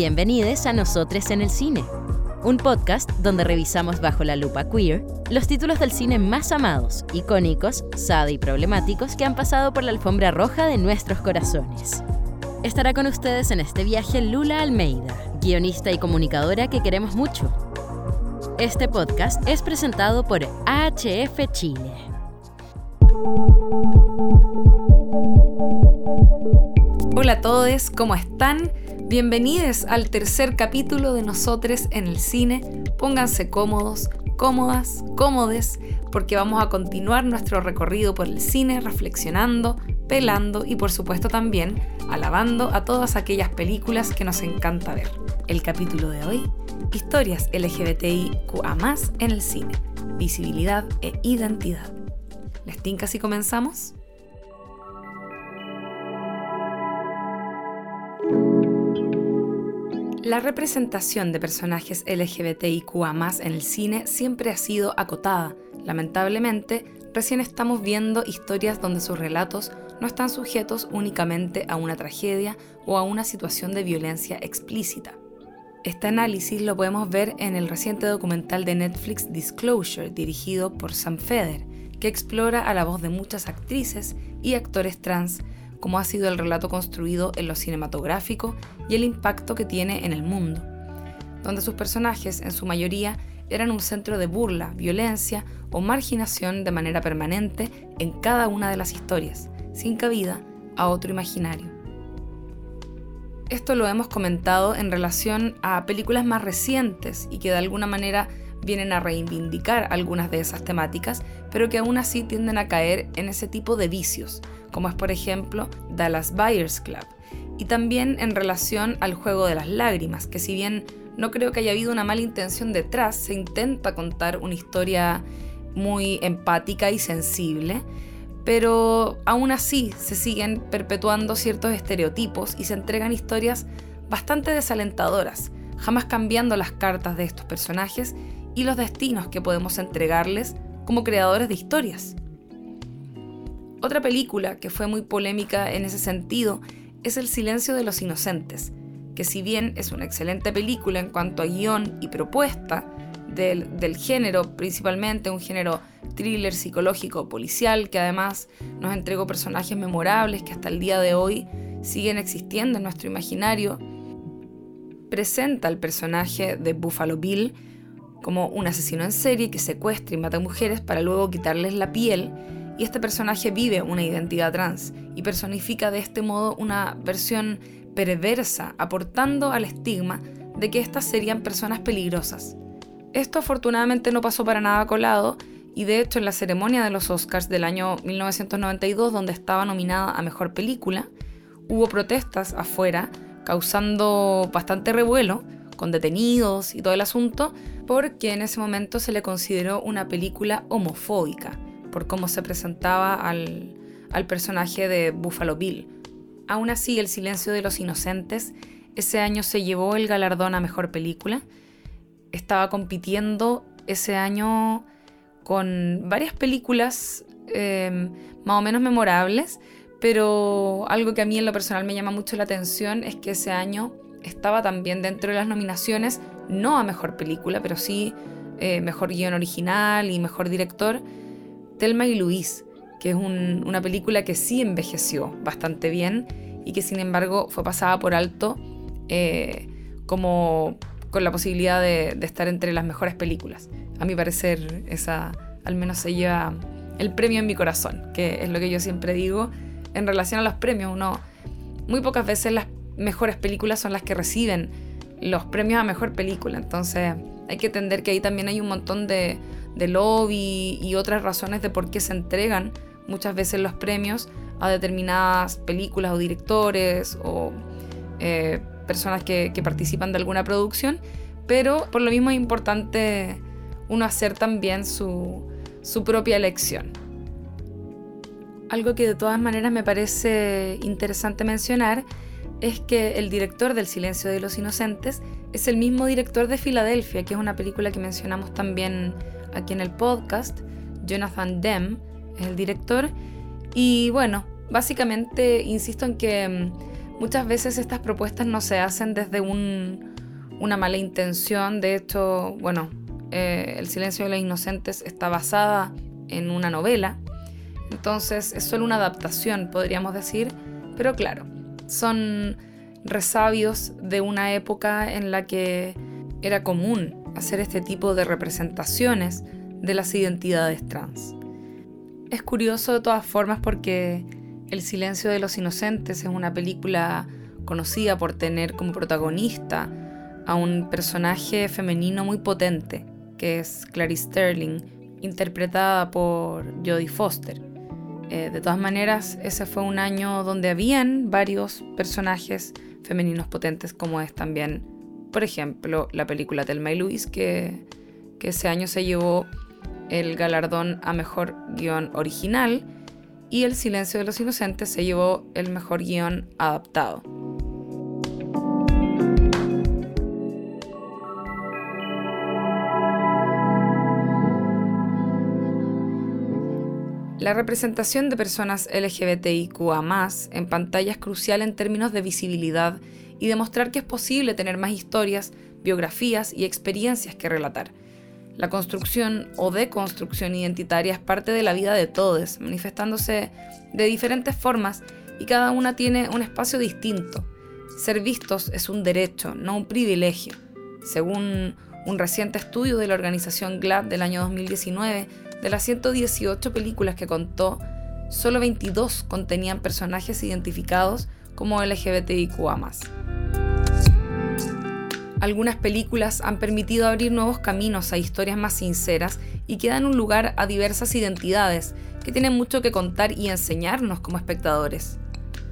Bienvenidos a Nosotros en el Cine, un podcast donde revisamos bajo la lupa queer los títulos del cine más amados, icónicos, sad y problemáticos que han pasado por la alfombra roja de nuestros corazones. Estará con ustedes en este viaje Lula Almeida, guionista y comunicadora que queremos mucho. Este podcast es presentado por AHF Chile. Hola a todos, ¿cómo están? Bienvenidos al tercer capítulo de Nosotros en el cine. Pónganse cómodos, cómodas, cómodes, porque vamos a continuar nuestro recorrido por el cine reflexionando, pelando y por supuesto también alabando a todas aquellas películas que nos encanta ver. El capítulo de hoy, historias LGBTIQA en el cine, visibilidad e identidad. ¿Les tinca si comenzamos? La representación de personajes LGBTIQA en el cine siempre ha sido acotada. Lamentablemente, recién estamos viendo historias donde sus relatos no están sujetos únicamente a una tragedia o a una situación de violencia explícita. Este análisis lo podemos ver en el reciente documental de Netflix Disclosure, dirigido por Sam Feder, que explora a la voz de muchas actrices y actores trans cómo ha sido el relato construido en lo cinematográfico y el impacto que tiene en el mundo, donde sus personajes, en su mayoría, eran un centro de burla, violencia o marginación de manera permanente en cada una de las historias, sin cabida a otro imaginario. Esto lo hemos comentado en relación a películas más recientes y que de alguna manera vienen a reivindicar algunas de esas temáticas, pero que aún así tienden a caer en ese tipo de vicios, como es por ejemplo Dallas Buyers Club, y también en relación al juego de las lágrimas, que si bien no creo que haya habido una mala intención detrás, se intenta contar una historia muy empática y sensible, pero aún así se siguen perpetuando ciertos estereotipos y se entregan historias bastante desalentadoras, jamás cambiando las cartas de estos personajes y los destinos que podemos entregarles como creadores de historias. Otra película que fue muy polémica en ese sentido es El silencio de los inocentes, que si bien es una excelente película en cuanto a guion y propuesta del, género, principalmente un género thriller psicológico policial, que además nos entregó personajes memorables que hasta el día de hoy siguen existiendo en nuestro imaginario, presenta al personaje de Buffalo Bill como un asesino en serie que secuestra y mata mujeres para luego quitarles la piel y este personaje vive una identidad trans y personifica de este modo una versión perversa, aportando al estigma de que estas serían personas peligrosas. Esto afortunadamente no pasó para nada colado y de hecho en la ceremonia de los Oscars del año 1992 donde estaba nominada a Mejor Película, hubo protestas afuera causando bastante revuelo con detenidos y todo el asunto porque en ese momento se le consideró una película homofóbica por cómo se presentaba al, personaje de Buffalo Bill. Aún así, El silencio de los inocentes ese año se llevó el galardón a mejor película. Estaba compitiendo ese año con varias películas em, más o menos memorables, pero algo que a mí en lo personal me llama mucho la atención es que ese año estaba también dentro de las nominaciones, no a mejor película, pero sí eh, mejor guion original y mejor director, Telma y Luis, que es una película que sí envejeció bastante bien y que sin embargo fue pasada por alto eh, como con la posibilidad de, estar entre las mejores películas. A mi parecer, esa al menos se lleva el premio en mi corazón, que es lo que yo siempre digo en relación a los premios. Uno, muy pocas veces las mejores películas son las que reciben los premios a mejor película. Entonces hay que entender que ahí también hay un montón de, de lobby y otras razones de por qué se entregan muchas veces los premios a determinadas películas o directores o eh, personas que, participan de alguna producción, pero por lo mismo es importante uno hacer también su, su propia elección. Algo que de todas maneras me parece interesante mencionar es que el director del Silencio de los Inocentes es el mismo director de Filadelfia, que es una película que mencionamos también aquí en el podcast. Jonathan Demme es el director. Y bueno, básicamente insisto en que mm, muchas veces estas propuestas no se hacen desde una mala intención. De hecho, bueno, eh, El silencio de los inocentes está basada en una novela. Entonces es solo una adaptación, podríamos decir. Pero claro, son resabios de una época en la que era común hacer este tipo de representaciones de las identidades trans. Es curioso de todas formas porque El silencio de los inocentes es una película conocida por tener como protagonista a un personaje femenino muy potente, que es Clarice Sterling, interpretada por Jodie Foster. Eh, de todas maneras, ese fue un año donde habían varios personajes femeninos potentes, como es también, por ejemplo, la película Telma y Luis, que, que ese año se llevó el galardón a mejor guion original, y El silencio de los inocentes se llevó el mejor guion adaptado. La representación de personas LGBTIQA en pantalla es crucial en términos de visibilidad y demostrar que es posible tener más historias, biografías y experiencias que relatar. La construcción o deconstrucción identitaria es parte de la vida de todos, manifestándose de diferentes formas y cada una tiene un espacio distinto. Ser vistos es un derecho, no un privilegio. Según un reciente estudio de la organización GLAD del año 2019, de las 118 películas que contó, solo 22 contenían personajes identificados como LGBTIQA. Algunas películas han permitido abrir nuevos caminos a historias más sinceras y que dan un lugar a diversas identidades que tienen mucho que contar y enseñarnos como espectadores.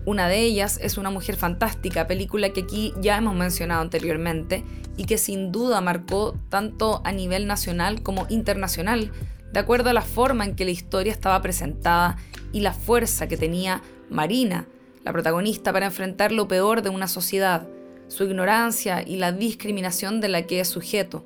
Una de ellas es Una Mujer Fantástica, película que aquí ya hemos mencionado anteriormente y que sin duda marcó tanto a nivel nacional como internacional de acuerdo a la forma en que la historia estaba presentada y la fuerza que tenía Marina, la protagonista, para enfrentar lo peor de una sociedad, su ignorancia y la discriminación de la que es sujeto.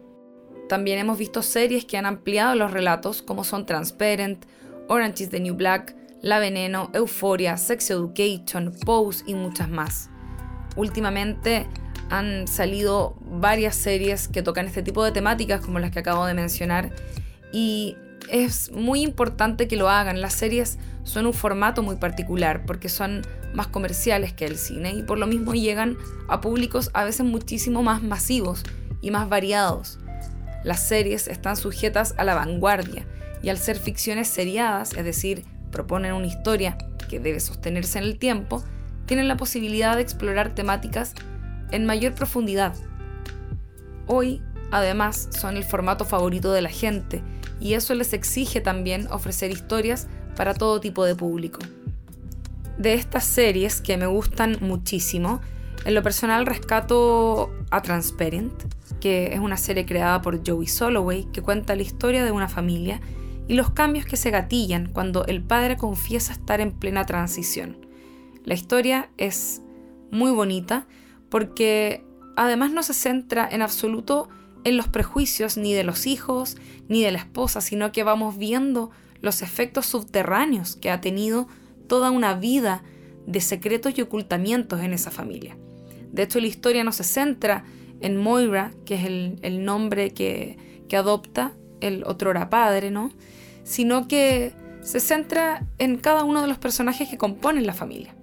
También hemos visto series que han ampliado los relatos como son Transparent, Orange is the New Black, La Veneno, Euphoria, Sex Education, Pose y muchas más. Últimamente han salido varias series que tocan este tipo de temáticas como las que acabo de mencionar y es muy importante que lo hagan. Las series son un formato muy particular porque son más comerciales que el cine y por lo mismo llegan a públicos a veces muchísimo más masivos y más variados. Las series están sujetas a la vanguardia y al ser ficciones seriadas, es decir, proponen una historia que debe sostenerse en el tiempo, tienen la posibilidad de explorar temáticas en mayor profundidad. Hoy, además, son el formato favorito de la gente y eso les exige también ofrecer historias para todo tipo de público. De estas series que me gustan muchísimo, en lo personal rescato a Transparent, que es una serie creada por Joey Soloway que cuenta la historia de una familia y los cambios que se gatillan cuando el padre confiesa estar en plena transición. La historia es muy bonita porque además no se centra en absoluto en los prejuicios ni de los hijos ni de la esposa, sino que vamos viendo los efectos subterráneos que ha tenido toda una vida de secretos y ocultamientos en esa familia. De hecho, la historia no se centra en Moira, que es el, nombre que, que, adopta el otrora padre, ¿no? Sino que se centra en cada uno de los personajes que componen la familia.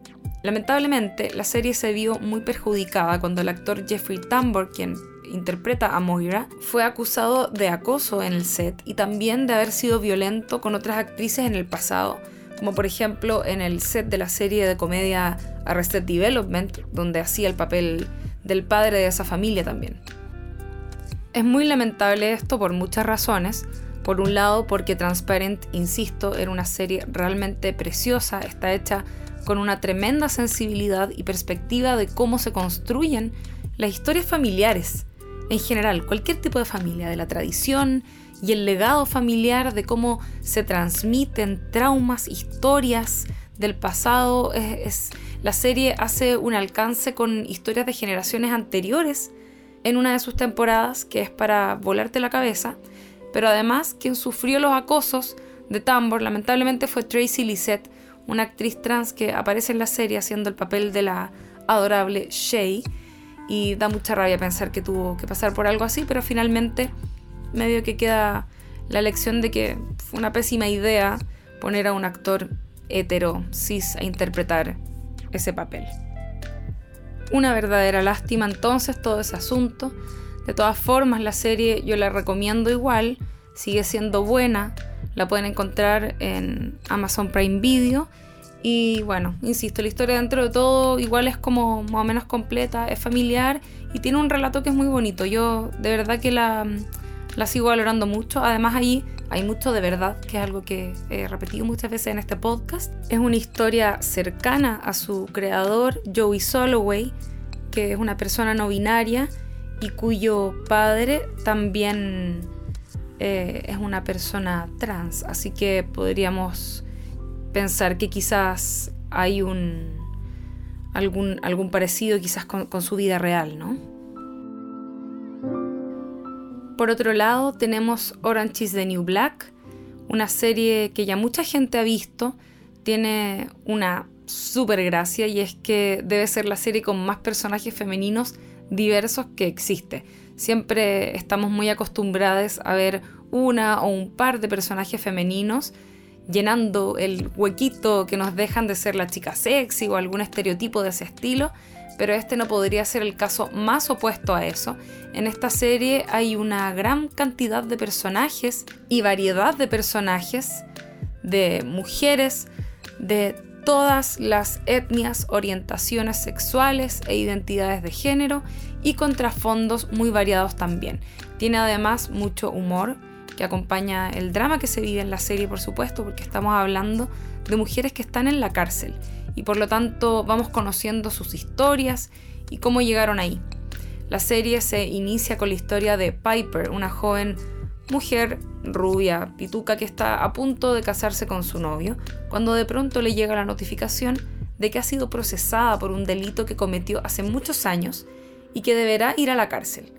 Lamentablemente, la serie se vio muy perjudicada cuando el actor Jeffrey Tambor, quien interpreta a Moira, fue acusado de acoso en el set y también de haber sido violento con otras actrices en el pasado, como por ejemplo en el set de la serie de comedia Arrested Development, donde hacía el papel del padre de esa familia también. Es muy lamentable esto por muchas razones. Por un lado, porque Transparent, insisto, era una serie realmente preciosa, está hecha con una tremenda sensibilidad y perspectiva de cómo se construyen las historias familiares en general, cualquier tipo de familia, de la tradición y el legado familiar, de cómo se transmiten traumas, historias del pasado. La serie hace un alcance con historias de generaciones anteriores en una de sus temporadas, que es para volarte la cabeza, pero además quien sufrió los acosos de Tambor lamentablemente fue Tracy Lisette, una actriz trans que aparece en la serie haciendo el papel de la adorable Shay. Y da mucha rabia pensar que tuvo que pasar por algo así, pero finalmente medio que queda la lección de que fue una pésima idea poner a un actor hetero, cis, a interpretar ese papel. Una verdadera lástima entonces todo ese asunto. De todas formas, la serie yo la recomiendo igual, sigue siendo buena, la pueden encontrar en Amazon Prime Video y bueno, insisto, la historia dentro de todo igual es como más o menos completa, es familiar y tiene un relato que es muy bonito. Yo de verdad que la, la sigo valorando mucho. Además ahí hay mucho de verdad, que es algo que he repetido muchas veces en este podcast. Es una historia cercana a su creador, Joey Soloway, que es una persona no binaria y cuyo padre también eh, es una persona trans. Así que podríamos pensar que quizás hay un algún, algún parecido quizás con, su vida real, ¿no? Por otro lado, tenemos Orange is the New Black, una serie que ya mucha gente ha visto, tiene una super gracia y es que debe ser la serie con más personajes femeninos diversos que existe. Siempre estamos muy acostumbrados a ver una o un par de personajes femeninos llenando el huequito que nos dejan de ser la chica sexy o algún estereotipo de ese estilo, pero este no podría ser el caso más opuesto a eso. En esta serie hay una gran cantidad de personajes y variedad de personajes, de mujeres, de todas las etnias, orientaciones sexuales e identidades de género y contrafondos muy variados también. Tiene además mucho humor, que acompaña el drama que se vive en la serie, por supuesto, porque estamos hablando de mujeres que están en la cárcel y por lo tanto vamos conociendo sus historias y cómo llegaron ahí. La serie se inicia con la historia de Piper, una joven mujer rubia, pituca, que está a punto de casarse con su novio, cuando de pronto le llega la notificación de que ha sido procesada por un delito que cometió hace muchos años y que deberá ir a la cárcel.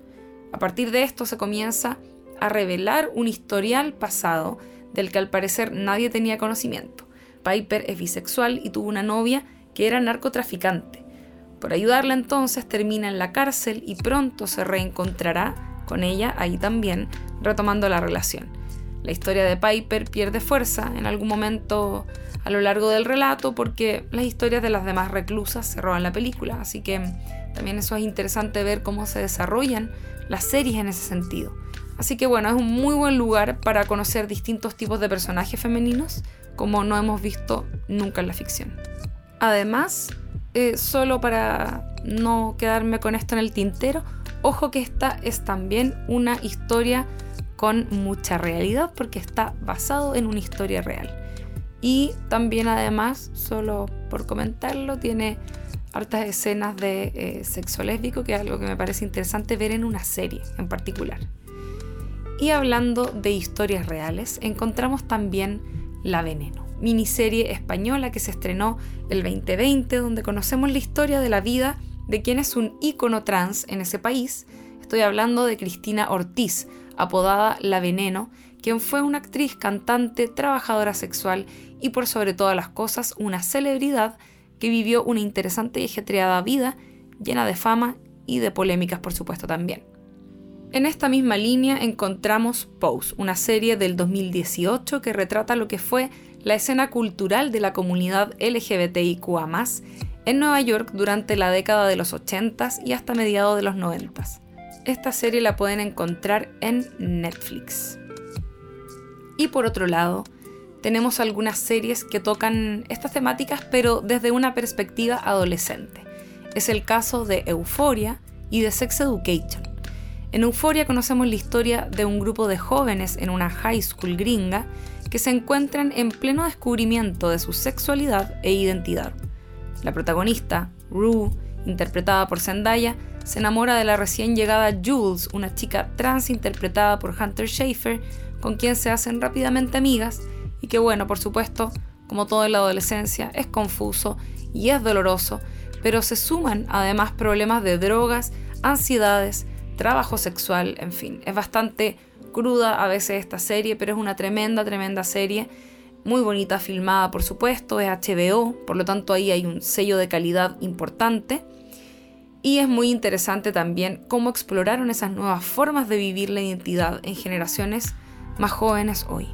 A partir de esto se comienza a revelar un historial pasado del que al parecer nadie tenía conocimiento. Piper es bisexual y tuvo una novia que era narcotraficante. Por ayudarla entonces termina en la cárcel y pronto se reencontrará con ella ahí también, retomando la relación. La historia de Piper pierde fuerza en algún momento a lo largo del relato porque las historias de las demás reclusas se roban la película, así que también eso es interesante ver cómo se desarrollan las series en ese sentido. Así que bueno, es un muy buen lugar para conocer distintos tipos de personajes femeninos como no hemos visto nunca en la ficción. Además, eh, solo para no quedarme con esto en el tintero, ojo que esta es también una historia con mucha realidad porque está basado en una historia real. Y también además, solo por comentarlo, tiene hartas escenas de eh, sexo lésbico, que es algo que me parece interesante ver en una serie en particular. Y hablando de historias reales, encontramos también La Veneno, miniserie española que se estrenó el 2020, donde conocemos la historia de la vida de quien es un ícono trans en ese país. Estoy hablando de Cristina Ortiz, apodada La Veneno, quien fue una actriz, cantante, trabajadora sexual y por sobre todas las cosas una celebridad que vivió una interesante y ajetreada vida llena de fama y de polémicas por supuesto también. En esta misma línea encontramos Pose, una serie del 2018 que retrata lo que fue la escena cultural de la comunidad LGBTIQA en Nueva York durante la década de los 80s y hasta mediados de los 90s. Esta serie la pueden encontrar en Netflix. Y por otro lado, tenemos algunas series que tocan estas temáticas pero desde una perspectiva adolescente. Es el caso de Euphoria y de Sex Education en Euforia conocemos la historia de un grupo de jóvenes en una high school gringa que se encuentran en pleno descubrimiento de su sexualidad e identidad. La protagonista, Rue, interpretada por Zendaya, se enamora de la recién llegada Jules, una chica trans interpretada por Hunter Schafer, con quien se hacen rápidamente amigas y que bueno, por supuesto, como todo en la adolescencia, es confuso y es doloroso, pero se suman además problemas de drogas, ansiedades, trabajo sexual, en fin. Es bastante cruda a veces esta serie, pero es una tremenda, tremenda serie. Muy bonita filmada, por supuesto, es HBO, por lo tanto ahí hay un sello de calidad importante. Y es muy interesante también cómo exploraron esas nuevas formas de vivir la identidad en generaciones más jóvenes hoy.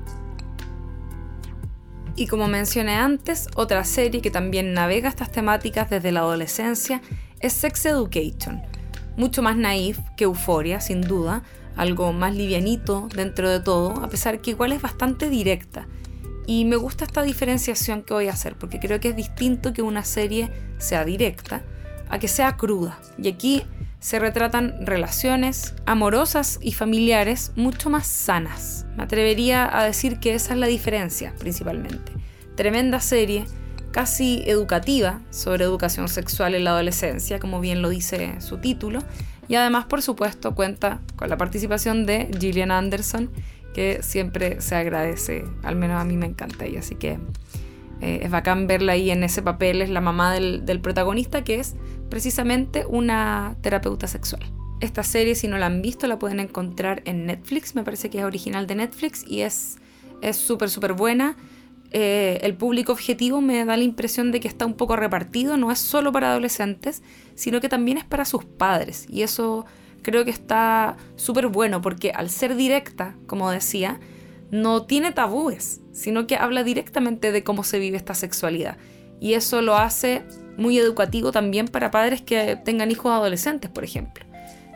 Y como mencioné antes, otra serie que también navega estas temáticas desde la adolescencia es Sex Education, mucho más naif que Euforia, sin duda, algo más livianito dentro de todo, a pesar que igual es bastante directa. Y me gusta esta diferenciación que voy a hacer, porque creo que es distinto que una serie sea directa a que sea cruda. Y aquí se retratan relaciones amorosas y familiares mucho más sanas. Me atrevería a decir que esa es la diferencia principalmente. Tremenda serie, casi educativa sobre educación sexual en la adolescencia, como bien lo dice su título, y además, por supuesto, cuenta con la participación de Gillian Anderson, que siempre se agradece, al menos a mí me encanta ella, así que eh, es bacán verla ahí en ese papel, es la mamá del, protagonista, que es precisamente una terapeuta sexual. Esta serie, si no la han visto, la pueden encontrar en Netflix, me parece que es original de Netflix y es súper, súper buena. Eh, el público objetivo me da la impresión de que está un poco repartido, no es solo para adolescentes, sino que también es para sus padres. Y eso creo que está súper bueno porque al ser directa, como decía, no tiene tabúes, sino que habla directamente de cómo se vive esta sexualidad. Y eso lo hace muy educativo también para padres que tengan hijos adolescentes, por ejemplo.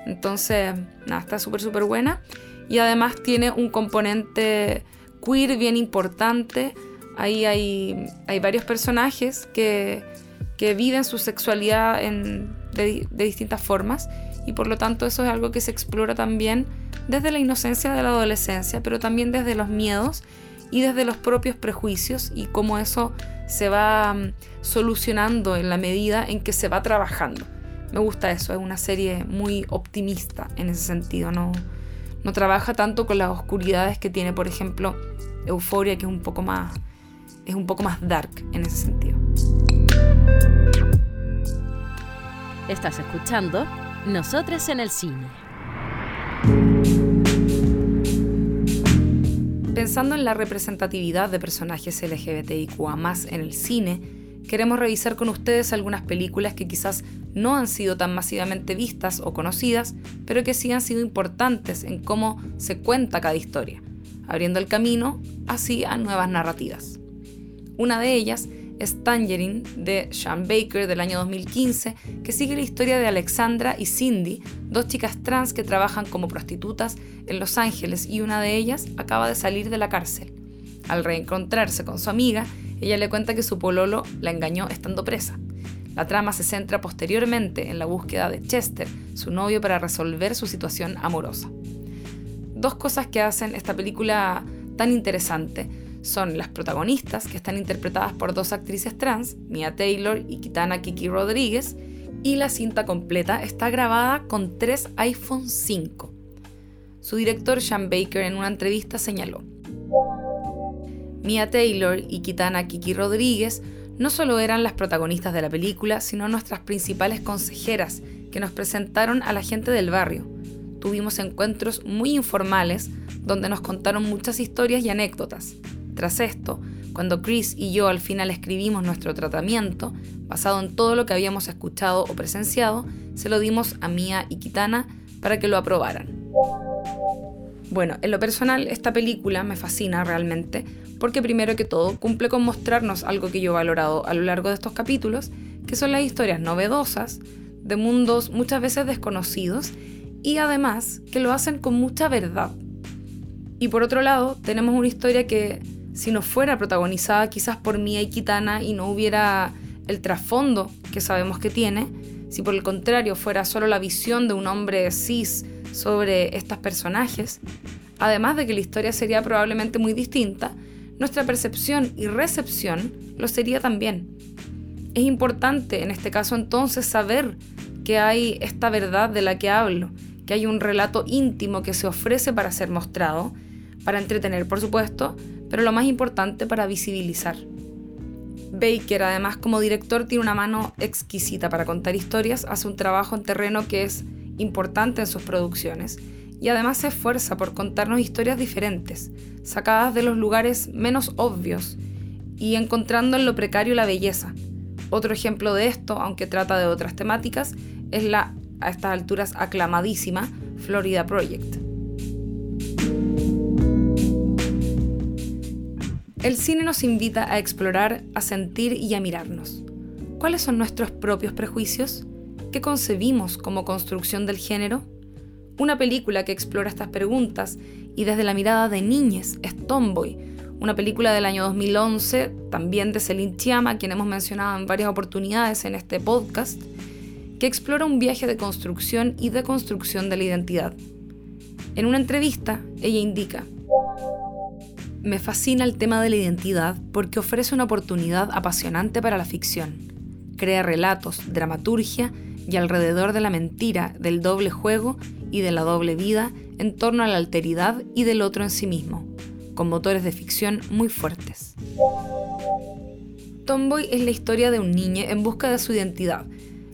Entonces, nada, está súper, súper buena. Y además tiene un componente queer bien importante. Ahí hay, hay varios personajes que, que viven su sexualidad en, de, de distintas formas. Y por lo tanto eso es algo que se explora también desde la inocencia de la adolescencia, pero también desde los miedos y desde los propios prejuicios y cómo eso se va mm, solucionando en la medida en que se va trabajando. Me gusta eso, es una serie muy optimista en ese sentido, no, no trabaja tanto con las oscuridades que tiene, por ejemplo, Euforia, que es un poco más, es un poco más dark en ese sentido. Estás escuchando Nosotras en el Cine. Pensando en la representatividad de personajes LGBTIQA en el cine, queremos revisar con ustedes algunas películas que quizás no han sido tan masivamente vistas o conocidas, pero que sí han sido importantes en cómo se cuenta cada historia, abriendo el camino así a nuevas narrativas. Una de ellas es Tangerine de Sean Baker del año 2015, que sigue la historia de Alexandra y Cindy, dos chicas trans que trabajan como prostitutas en Los Ángeles y una de ellas acaba de salir de la cárcel. Al reencontrarse con su amiga, ella le cuenta que su pololo la engañó estando presa. La trama se centra posteriormente en la búsqueda de Chester, su novio, para resolver su situación amorosa. Dos cosas que hacen esta película tan interesante son las protagonistas, que están interpretadas por dos actrices trans, Mia Taylor y Kitana Kiki Rodríguez, y la cinta completa está grabada con tres iPhone 5. Su director Sean Baker en una entrevista señaló, Mia Taylor y Kitana Kiki Rodríguez no solo eran las protagonistas de la película, sino nuestras principales consejeras que nos presentaron a la gente del barrio. Tuvimos encuentros muy informales donde nos contaron muchas historias y anécdotas. Tras esto, cuando Chris y yo al final escribimos nuestro tratamiento, basado en todo lo que habíamos escuchado o presenciado, se lo dimos a Mia y Kitana para que lo aprobaran. Bueno, en lo personal esta película me fascina realmente porque primero que todo cumple con mostrarnos algo que yo he valorado a lo largo de estos capítulos, que son las historias novedosas de mundos muchas veces desconocidos y además que lo hacen con mucha verdad. Y por otro lado, tenemos una historia que si no fuera protagonizada quizás por Mia y Kitana y no hubiera el trasfondo que sabemos que tiene, si por el contrario fuera solo la visión de un hombre cis sobre estos personajes, además de que la historia sería probablemente muy distinta, nuestra percepción y recepción lo sería también. Es importante en este caso entonces saber que hay esta verdad de la que hablo, que hay un relato íntimo que se ofrece para ser mostrado, para entretener por supuesto, pero lo más importante para visibilizar. Baker, además como director, tiene una mano exquisita para contar historias, hace un trabajo en terreno que es importante en sus producciones y además se esfuerza por contarnos historias diferentes, sacadas de los lugares menos obvios y encontrando en lo precario la belleza. Otro ejemplo de esto, aunque trata de otras temáticas, es la a estas alturas aclamadísima Florida Project. El cine nos invita a explorar, a sentir y a mirarnos. ¿Cuáles son nuestros propios prejuicios? ¿Qué concebimos como construcción del género? Una película que explora estas preguntas y desde la mirada de niñez es Tomboy, una película del año 2011, también de Celine Chiama, quien hemos mencionado en varias oportunidades en este podcast, que explora un viaje de construcción y deconstrucción de la identidad. En una entrevista, ella indica, me fascina el tema de la identidad porque ofrece una oportunidad apasionante para la ficción. Crea relatos, dramaturgia y alrededor de la mentira, del doble juego y de la doble vida en torno a la alteridad y del otro en sí mismo, con motores de ficción muy fuertes. Tomboy es la historia de un niño en busca de su identidad.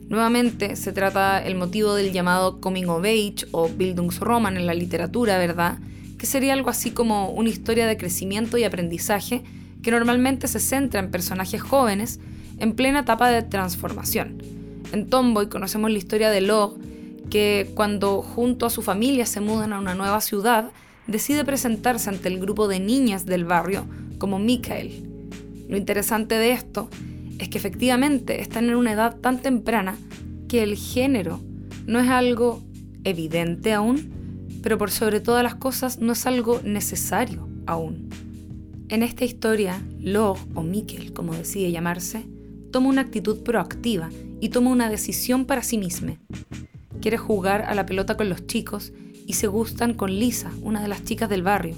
Nuevamente se trata el motivo del llamado coming of age o Bildungsroman en la literatura, ¿verdad? Que sería algo así como una historia de crecimiento y aprendizaje que normalmente se centra en personajes jóvenes en plena etapa de transformación. En Tomboy conocemos la historia de Log, que cuando junto a su familia se mudan a una nueva ciudad, decide presentarse ante el grupo de niñas del barrio como Mikael. Lo interesante de esto es que efectivamente están en una edad tan temprana que el género no es algo evidente aún, pero por sobre todas las cosas no es algo necesario aún. En esta historia, Log, o Mikkel, como decide llamarse, toma una actitud proactiva y toma una decisión para sí misma. Quiere jugar a la pelota con los chicos y se gustan con Lisa, una de las chicas del barrio.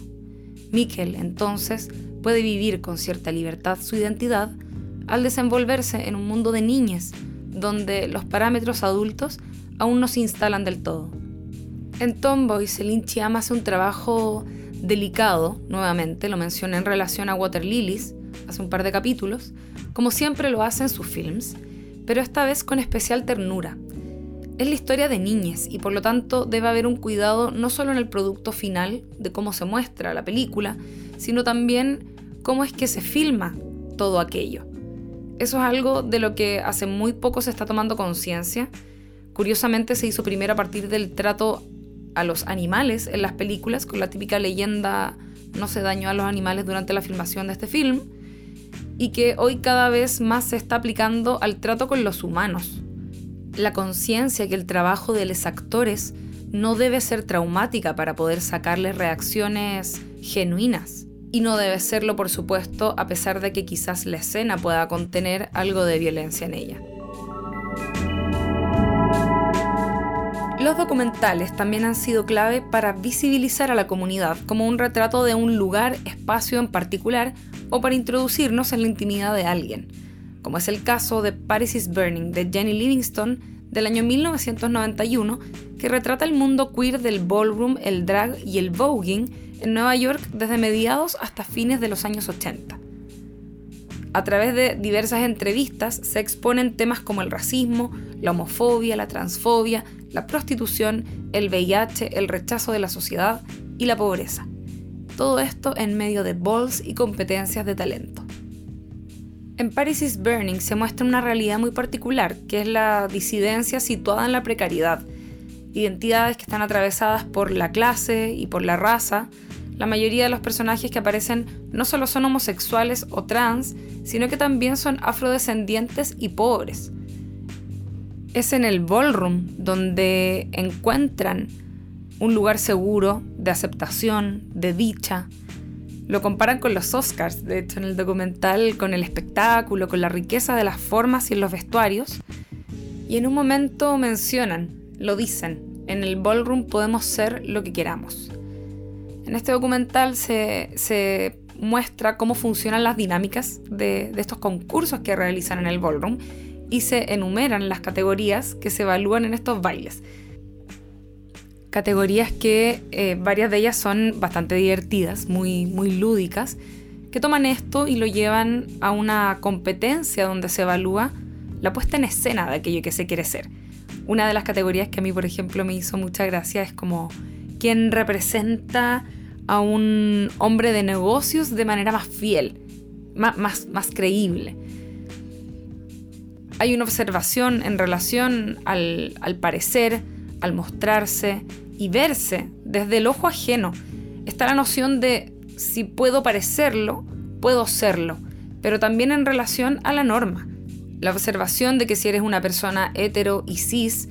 Mikkel, entonces, puede vivir con cierta libertad su identidad al desenvolverse en un mundo de niñas, donde los parámetros adultos aún no se instalan del todo. En Tomboy, Celine Chiam hace un trabajo delicado, nuevamente, lo mencioné en relación a Water Lilies, hace un par de capítulos, como siempre lo hace en sus films, pero esta vez con especial ternura. Es la historia de niñas y por lo tanto debe haber un cuidado no solo en el producto final de cómo se muestra la película, sino también cómo es que se filma todo aquello. Eso es algo de lo que hace muy poco se está tomando conciencia. Curiosamente se hizo primero a partir del trato a los animales en las películas, con la típica leyenda no se dañó a los animales durante la filmación de este film, y que hoy cada vez más se está aplicando al trato con los humanos. La conciencia que el trabajo de los actores no debe ser traumática para poder sacarles reacciones genuinas. Y no debe serlo, por supuesto, a pesar de que quizás la escena pueda contener algo de violencia en ella. Los documentales también han sido clave para visibilizar a la comunidad como un retrato de un lugar, espacio en particular o para introducirnos en la intimidad de alguien, como es el caso de Paris is Burning de Jenny Livingston del año 1991, que retrata el mundo queer del ballroom, el drag y el voguing en Nueva York desde mediados hasta fines de los años 80. A través de diversas entrevistas se exponen temas como el racismo, la homofobia, la transfobia, la prostitución, el VIH, el rechazo de la sociedad y la pobreza. Todo esto en medio de balls y competencias de talento. En Paris is Burning se muestra una realidad muy particular, que es la disidencia situada en la precariedad. Identidades que están atravesadas por la clase y por la raza. La mayoría de los personajes que aparecen no solo son homosexuales o trans, sino que también son afrodescendientes y pobres es en el ballroom donde encuentran un lugar seguro de aceptación, de dicha. Lo comparan con los Oscars, de hecho en el documental, con el espectáculo, con la riqueza de las formas y en los vestuarios. Y en un momento mencionan, lo dicen, en el ballroom podemos ser lo que queramos. En este documental se, muestra cómo funcionan las dinámicas de, de estos concursos que realizan en el ballroom y se enumeran las categorías que se evalúan en estos bailes. Categorías que eh, varias de ellas son bastante divertidas, muy, muy lúdicas, que toman esto y lo llevan a una competencia donde se evalúa la puesta en escena de aquello que se quiere ser. Una de las categorías que a mí, por ejemplo, me hizo mucha gracia es como quien representa a un hombre de negocios de manera más fiel, más, más, más creíble. Hay una observación en relación al, parecer, al mostrarse y verse desde el ojo ajeno. Está la noción de si puedo parecerlo, puedo serlo, pero también en relación a la norma. La observación de que si eres una persona hetero y cis,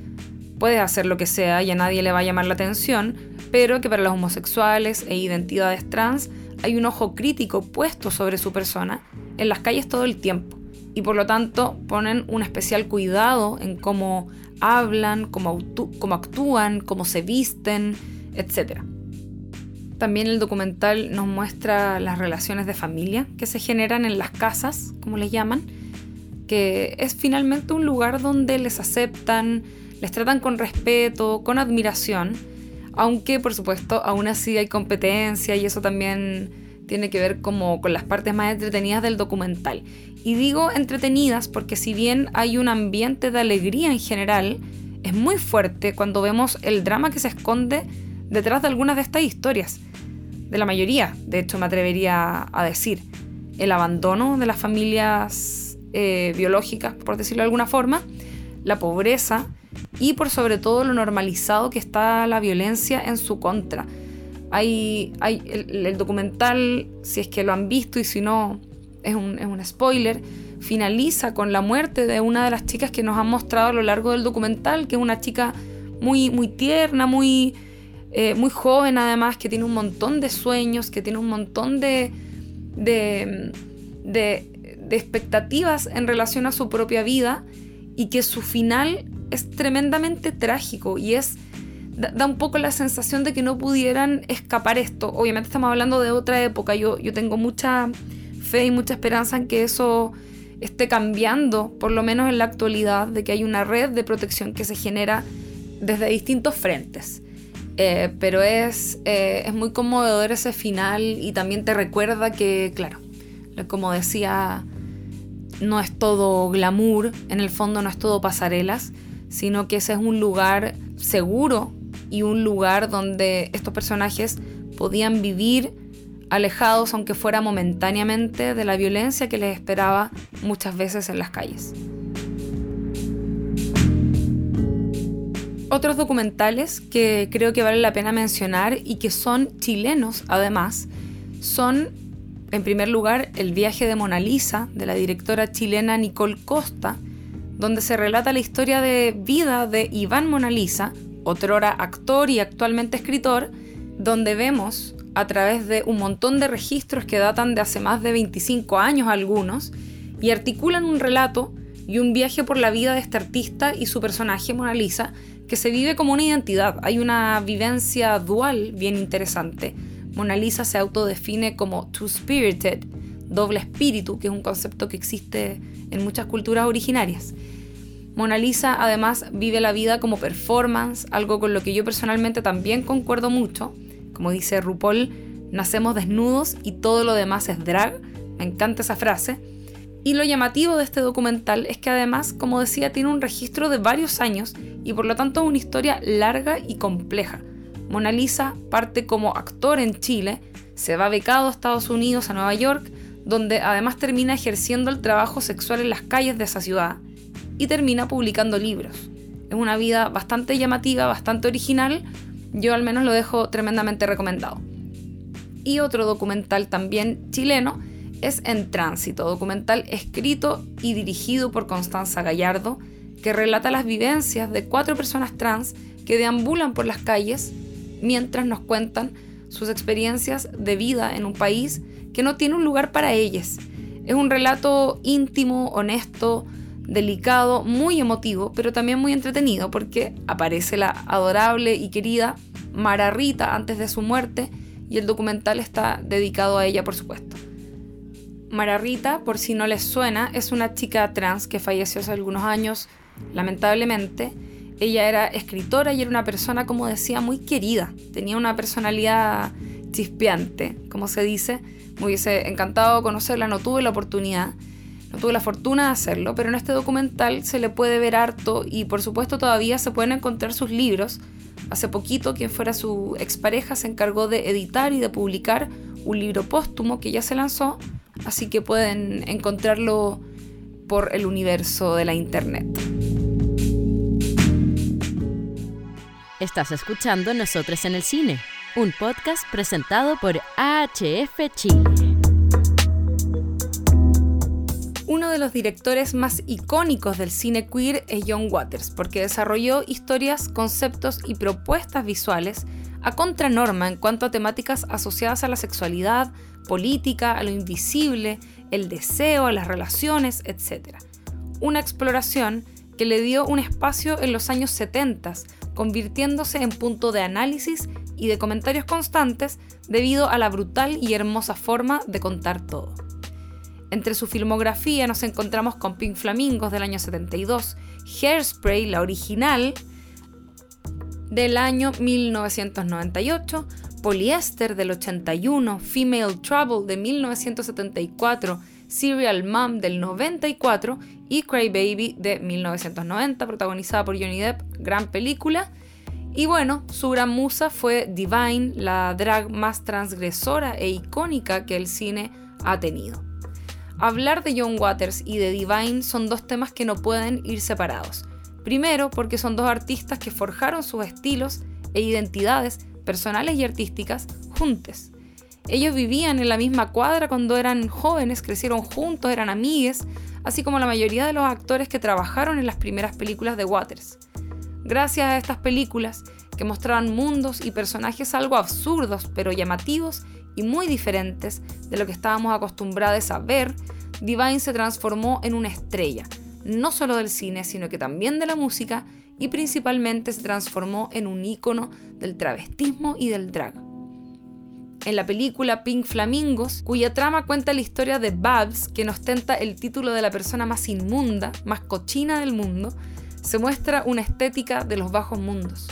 puedes hacer lo que sea y a nadie le va a llamar la atención, pero que para los homosexuales e identidades trans hay un ojo crítico puesto sobre su persona en las calles todo el tiempo y por lo tanto ponen un especial cuidado en cómo hablan, cómo, actúan, cómo se visten, etc. También el documental nos muestra las relaciones de familia que se generan en las casas, como les llaman, que es finalmente un lugar donde les aceptan, les tratan con respeto, con admiración, aunque por supuesto aún así hay competencia y eso también tiene que ver como con las partes más entretenidas del documental. Y digo entretenidas porque si bien hay un ambiente de alegría en general, es muy fuerte cuando vemos el drama que se esconde detrás de algunas de estas historias. De la mayoría, de hecho me atrevería a decir. El abandono de las familias eh, biológicas, por decirlo de alguna forma, la pobreza, y por sobre todo lo normalizado que está la violencia en su contra. Hay, hay el, documental, si es que lo han visto y si no, es un, es un, spoiler, finaliza con la muerte de una de las chicas que nos han mostrado a lo largo del documental, que es una chica muy, muy tierna, muy, eh, muy joven además, que tiene un montón de sueños, que tiene un montón de, de, de, de expectativas en relación a su propia vida y que su final es tremendamente trágico y es da, un poco la sensación de que no pudieran escapar esto. Obviamente estamos hablando de otra época, yo, yo tengo mucha fe y mucha esperanza en que eso esté cambiando, por lo menos en la actualidad, de que hay una red de protección que se genera desde distintos frentes. Eh, pero es, eh, es muy conmovedor ese final y también te recuerda que, claro, como decía, no es todo glamour, en el fondo no es todo pasarelas, sino que ese es un lugar seguro y un lugar donde estos personajes podían vivir alejados, aunque fuera momentáneamente, de la violencia que les esperaba muchas veces en las calles. Otros documentales que creo que vale la pena mencionar y que son chilenos además, son en primer lugar El viaje de Mona Lisa, de la directora chilena Nicole Costa, donde se relata la historia de vida de Iván Mona Lisa, otrora actor y actualmente escritor, donde vemos a través de un montón de registros que datan de hace más de 25 años algunos, y articulan un relato y un viaje por la vida de este artista y su personaje Mona Lisa, que se vive como una identidad. Hay una vivencia dual bien interesante. Mona Lisa se autodefine como two-spirited, doble espíritu, que es un concepto que existe en muchas culturas originarias. Mona Lisa además vive la vida como performance, algo con lo que yo personalmente también concuerdo mucho. Como dice RuPaul, nacemos desnudos y todo lo demás es drag. Me encanta esa frase. Y lo llamativo de este documental es que además, como decía, tiene un registro de varios años y por lo tanto una historia larga y compleja. Mona Lisa parte como actor en Chile, se va becado a Estados Unidos, a Nueva York, donde además termina ejerciendo el trabajo sexual en las calles de esa ciudad y termina publicando libros. Es una vida bastante llamativa, bastante original, yo al menos lo dejo tremendamente recomendado. Y otro documental también chileno es En Tránsito, documental escrito y dirigido por Constanza Gallardo, que relata las vivencias de cuatro personas trans que deambulan por las calles mientras nos cuentan sus experiencias de vida en un país que no tiene un lugar para ellas. Es un relato íntimo, honesto, delicado, muy emotivo, pero también muy entretenido porque aparece la adorable y querida Mara Rita antes de su muerte y el documental está dedicado a ella, por supuesto. Mara Rita, por si no les suena, es una chica trans que falleció hace algunos años, lamentablemente. Ella era escritora y era una persona, como decía, muy querida. Tenía una personalidad chispeante, como se dice, me hubiese encantado conocerla, no tuve la oportunidad, no tuve la fortuna de hacerlo, pero en este documental se le puede ver harto y por supuesto todavía se pueden encontrar sus libros. Hace poquito quien fuera su expareja se encargó de editar y de publicar un libro póstumo que ya se lanzó, así que pueden encontrarlo por el universo de la Internet. Estás escuchando Nosotros en el Cine, un podcast presentado por AHF Chile. Uno de los directores más icónicos del cine queer es John Waters, porque desarrolló historias, conceptos y propuestas visuales a contranorma en cuanto a temáticas asociadas a la sexualidad, política, a lo invisible, el deseo, a las relaciones, etc. Una exploración que le dio un espacio en los años 70 convirtiéndose en punto de análisis y de comentarios constantes debido a la brutal y hermosa forma de contar todo. Entre su filmografía nos encontramos con Pink Flamingos del año 72, Hairspray, la original, del año 1998, Polyester del 81, Female Trouble de 1974, Serial Mom del 94 y Cry Baby de 1990, protagonizada por Johnny Depp, gran película. Y bueno, su gran musa fue Divine, la drag más transgresora e icónica que el cine ha tenido. Hablar de John Waters y de Divine son dos temas que no pueden ir separados. Primero, porque son dos artistas que forjaron sus estilos e identidades personales y artísticas juntos. Ellos vivían en la misma cuadra cuando eran jóvenes, crecieron juntos, eran amigues, así como la mayoría de los actores que trabajaron en las primeras películas de Waters. Gracias a estas películas, que mostraban mundos y personajes algo absurdos pero llamativos y muy diferentes de lo que estábamos acostumbrados a ver, Divine se transformó en una estrella, no solo del cine, sino que también de la música y principalmente se transformó en un ícono del travestismo y del drag. En la película Pink Flamingos, cuya trama cuenta la historia de Babs, que ostenta el título de la persona más inmunda, más cochina del mundo, se muestra una estética de los bajos mundos.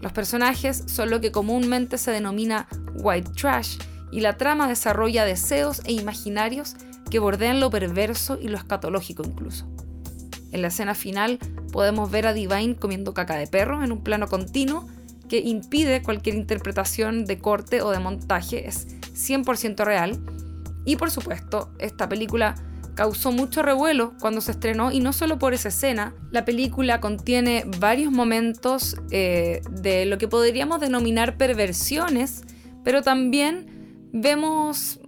Los personajes son lo que comúnmente se denomina white trash y la trama desarrolla deseos e imaginarios que bordean lo perverso y lo escatológico incluso. En la escena final podemos ver a Divine comiendo caca de perro en un plano continuo que impide cualquier interpretación de corte o de montaje, es 100% real. Y por supuesto, esta película causó mucho revuelo cuando se estrenó y no solo por esa escena, la película contiene varios momentos eh, de lo que podríamos denominar perversiones, pero también vemos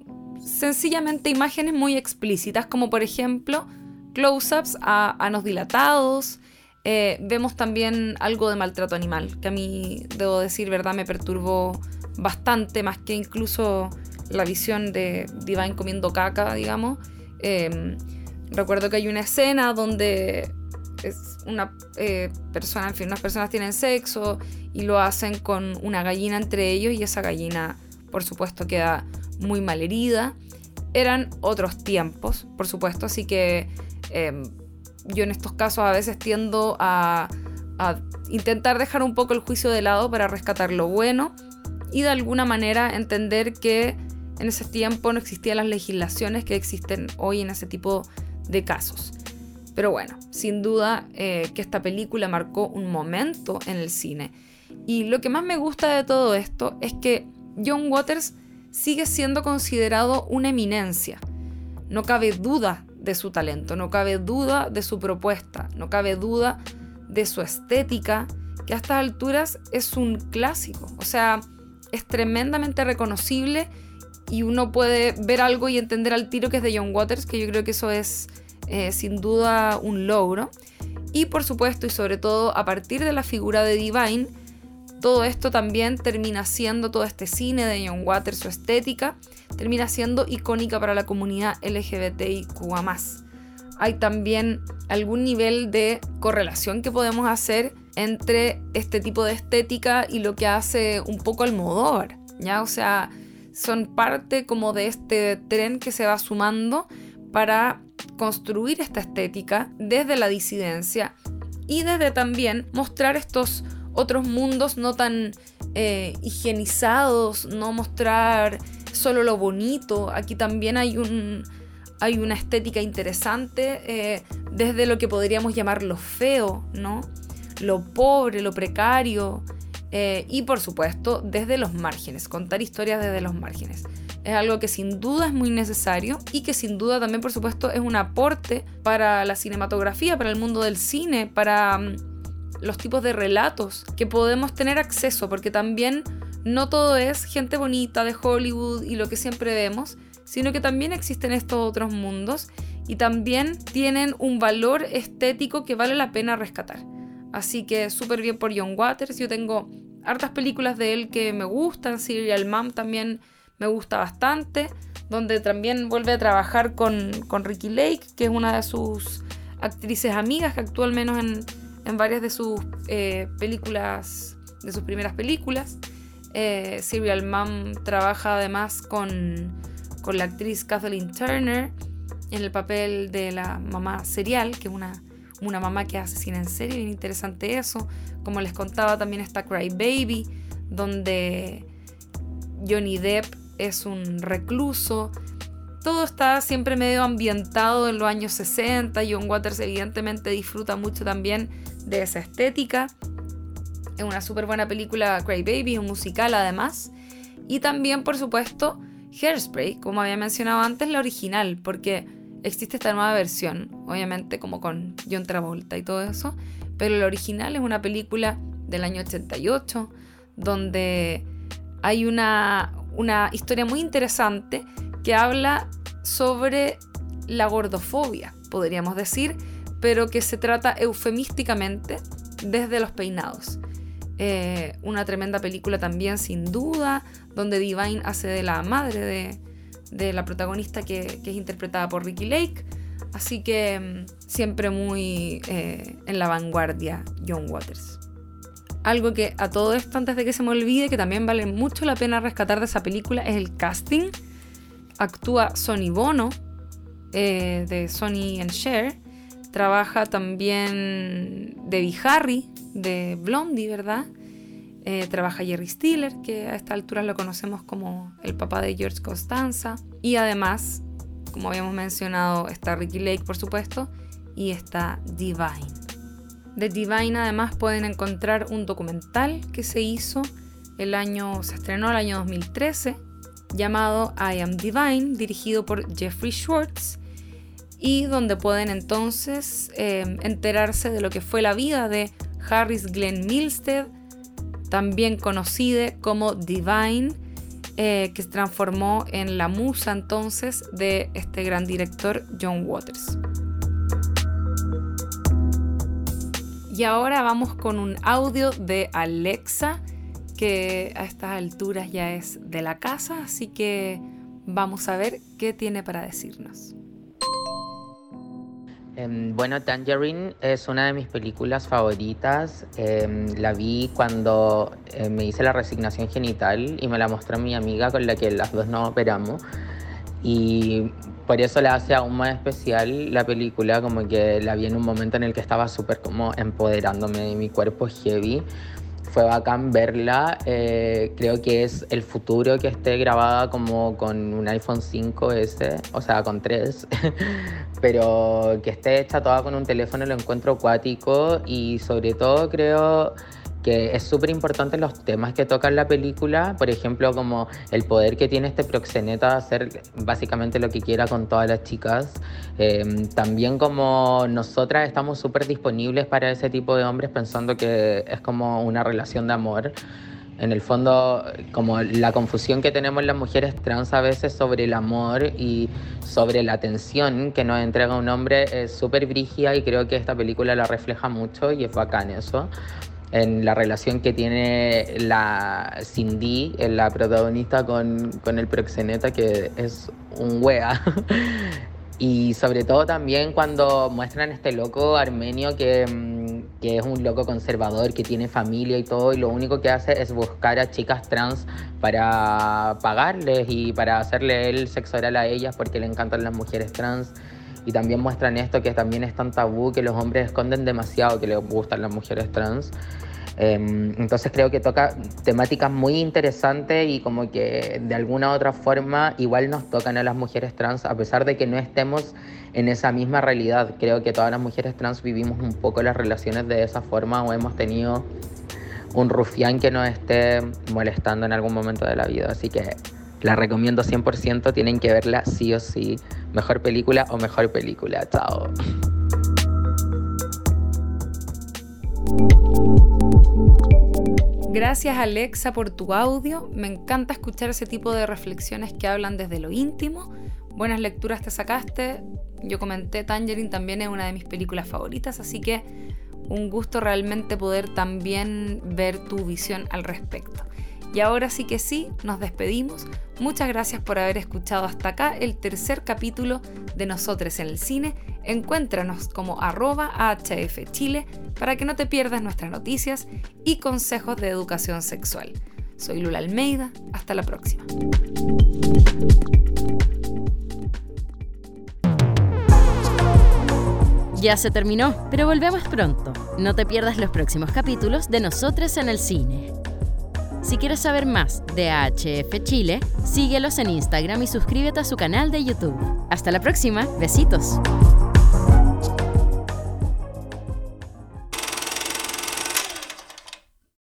sencillamente imágenes muy explícitas, como por ejemplo close-ups a anos dilatados. Eh, vemos también algo de maltrato animal, que a mí, debo decir, verdad, me perturbó bastante, más que incluso la visión de Divine comiendo caca, digamos. Em, recuerdo que hay una escena donde es una eh, persona, en fin, unas personas tienen sexo y lo hacen con una gallina entre ellos y esa gallina, por supuesto, queda muy mal herida. Eran otros tiempos, por supuesto, así que Em, yo en estos casos a veces tiendo a, intentar dejar un poco el juicio de lado para rescatar lo bueno y de alguna manera entender que en ese tiempo no existían las legislaciones que existen hoy en ese tipo de casos. Pero bueno, sin duda eh, que esta película marcó un momento en el cine. Y lo que más me gusta de todo esto es que John Waters sigue siendo considerado una eminencia. No cabe duda de su talento, no cabe duda de su propuesta, no cabe duda de su estética, que a estas alturas es un clásico, o sea, es tremendamente reconocible y uno puede ver algo y entender al tiro que es de John Waters, que yo creo que eso es eh, sin duda un logro. Y por supuesto y sobre todo a partir de la figura de Divine, todo esto también termina siendo, todo este cine de John Waters, su estética, termina siendo icónica para la comunidad LGBTIQA. Hay también algún nivel de correlación que podemos hacer entre este tipo de estética y lo que hace un poco Almodóvar, ¿ya? O sea, son parte como de este tren que se va sumando para construir esta estética desde la disidencia y desde también mostrar estos otros mundos no tan eh, higienizados, no mostrar solo lo bonito. Aquí también hay, un, hay una estética interesante eh, desde lo que podríamos llamar lo feo, ¿no? Lo pobre, lo precario. Eh, y por supuesto, desde los márgenes, contar historias desde los márgenes. es algo que sin duda es muy necesario y que sin duda también, por supuesto, es un aporte para la cinematografía, para el mundo del cine, para mm, los tipos de relatos que podemos tener acceso, porque también no todo es gente bonita de Hollywood y lo que siempre vemos, sino que también existen estos otros mundos y también tienen un valor estético que vale la pena rescatar. Así que súper bien por John Waters. Yo tengo hartas películas de él que me gustan. Serial Mom también me gusta bastante, donde también vuelve a trabajar con, Ricky Lake, que es una de sus actrices amigas, que actúa al menos en, varias de sus eh, películas, de sus primeras películas. Eh, Serial Mom trabaja además con, con la actriz Kathleen Turner en el papel de la mamá serial, que es una, una mamá que asesina en serie, bien interesante eso. Como les contaba, también está Cry Baby, donde Johnny Depp es un recluso. Todo está siempre medio ambientado en los años 60. John Waters evidentemente disfruta mucho también de esa estética. Es una súper buena película Cry Baby, un musical además. Y también, por supuesto, Hairspray, como había mencionado antes, la original, porque existe esta nueva versión, obviamente como con John Travolta y todo eso, pero la original es una película del año 88, donde hay una, una historia muy interesante que habla sobre la gordofobia, podríamos decir, pero que se trata eufemísticamente desde los peinados. Eh, una tremenda película también, sin duda, donde Divine hace de la madre de, la protagonista que, es interpretada por Ricky Lake. Así que mm, siempre muy eh, en la vanguardia John Waters. Algo que a todo esto, antes de que se me olvide, que también vale mucho la pena rescatar de esa película, es el casting. Actúa Sonny Bono, eh, de Sonny and Cher. Trabaja también Debbie Harry, de Blondie, ¿verdad? Eh, trabaja Jerry Stiller, que a esta altura lo conocemos como el papá de George Costanza. Y además, como habíamos mencionado, está Ricky Lake, por supuesto, y está Divine. De Divine además pueden encontrar un documental que se hizo el año, se estrenó el año 2013, llamado I Am Divine, dirigido por Jeffrey Schwartz, y donde pueden entonces em, enterarse de lo que fue la vida de Harris Glenn Milstead, también conocida como Divine, eh, que se transformó en la musa entonces de este gran director John Waters. Y ahora vamos con un audio de Alexa, que a estas alturas ya es de la casa, así que vamos a ver qué tiene para decirnos. Em, bueno, Tangerine es una de mis películas favoritas. Em, la vi cuando eh, me hice la resignación genital y me la mostró mi amiga con la que las dos nos operamos. Y por eso la hace aún más especial la película, como que la vi en un momento en el que estaba súper como empoderándome de mi cuerpo heavy. Fue bacán verla, eh, creo que es el futuro que esté grabada como con un iPhone 5S, o sea, con 3, pero que esté hecha toda con un teléfono lo encuentro acuático y sobre todo creo que es súper importante los temas que toca la película, por ejemplo, como el poder que tiene este proxeneta de hacer básicamente lo que quiera con todas las chicas. Em, también como nosotras estamos súper disponibles para ese tipo de hombres pensando que es como una relación de amor. En el fondo, como la confusión que tenemos las mujeres trans a veces sobre el amor y sobre la atención que nos entrega un hombre es súper brígida y creo que esta película la refleja mucho y es bacán eso en la relación que tiene la Cindy, la protagonista con, con el proxeneta, que es un wea. y sobre todo también cuando muestran este loco armenio que, mm, que, es un loco conservador, que tiene familia y todo, y lo único que hace es buscar a chicas trans para pagarles y para hacerle el sexo oral a ellas porque le encantan las mujeres trans. Y también muestran esto que también es tan tabú que los hombres esconden demasiado que les gustan las mujeres trans. Em, entonces creo que toca temáticas muy interesantes y como que de alguna u otra forma igual nos tocan a las mujeres trans, a pesar de que no estemos en esa misma realidad. Creo que todas las mujeres trans vivimos un poco las relaciones de esa forma o hemos tenido un rufián que nos esté molestando en algún momento de la vida. Así que La recomiendo 100%, tienen que verla sí o sí. Mejor película o mejor película. Chao. Gracias Alexa por tu audio. Me encanta escuchar ese tipo de reflexiones que hablan desde lo íntimo. Buenas lecturas te sacaste. Yo comenté Tangerine también es una de mis películas favoritas, así que un gusto realmente poder también ver tu visión al respecto. Y ahora sí que sí, nos despedimos. Muchas gracias por haber escuchado hasta acá el tercer capítulo de Nosotros en el Cine. Encuéntranos como arroba Chile para que no te pierdas nuestras noticias y consejos de educación sexual. Soy Lula Almeida, hasta la próxima. Ya se terminó, pero volvemos pronto. No te pierdas los próximos capítulos de Nosotros en el Cine. Si quieres saber más de AHF Chile, síguelos en Instagram y suscríbete a su canal de YouTube. Hasta la próxima, besitos.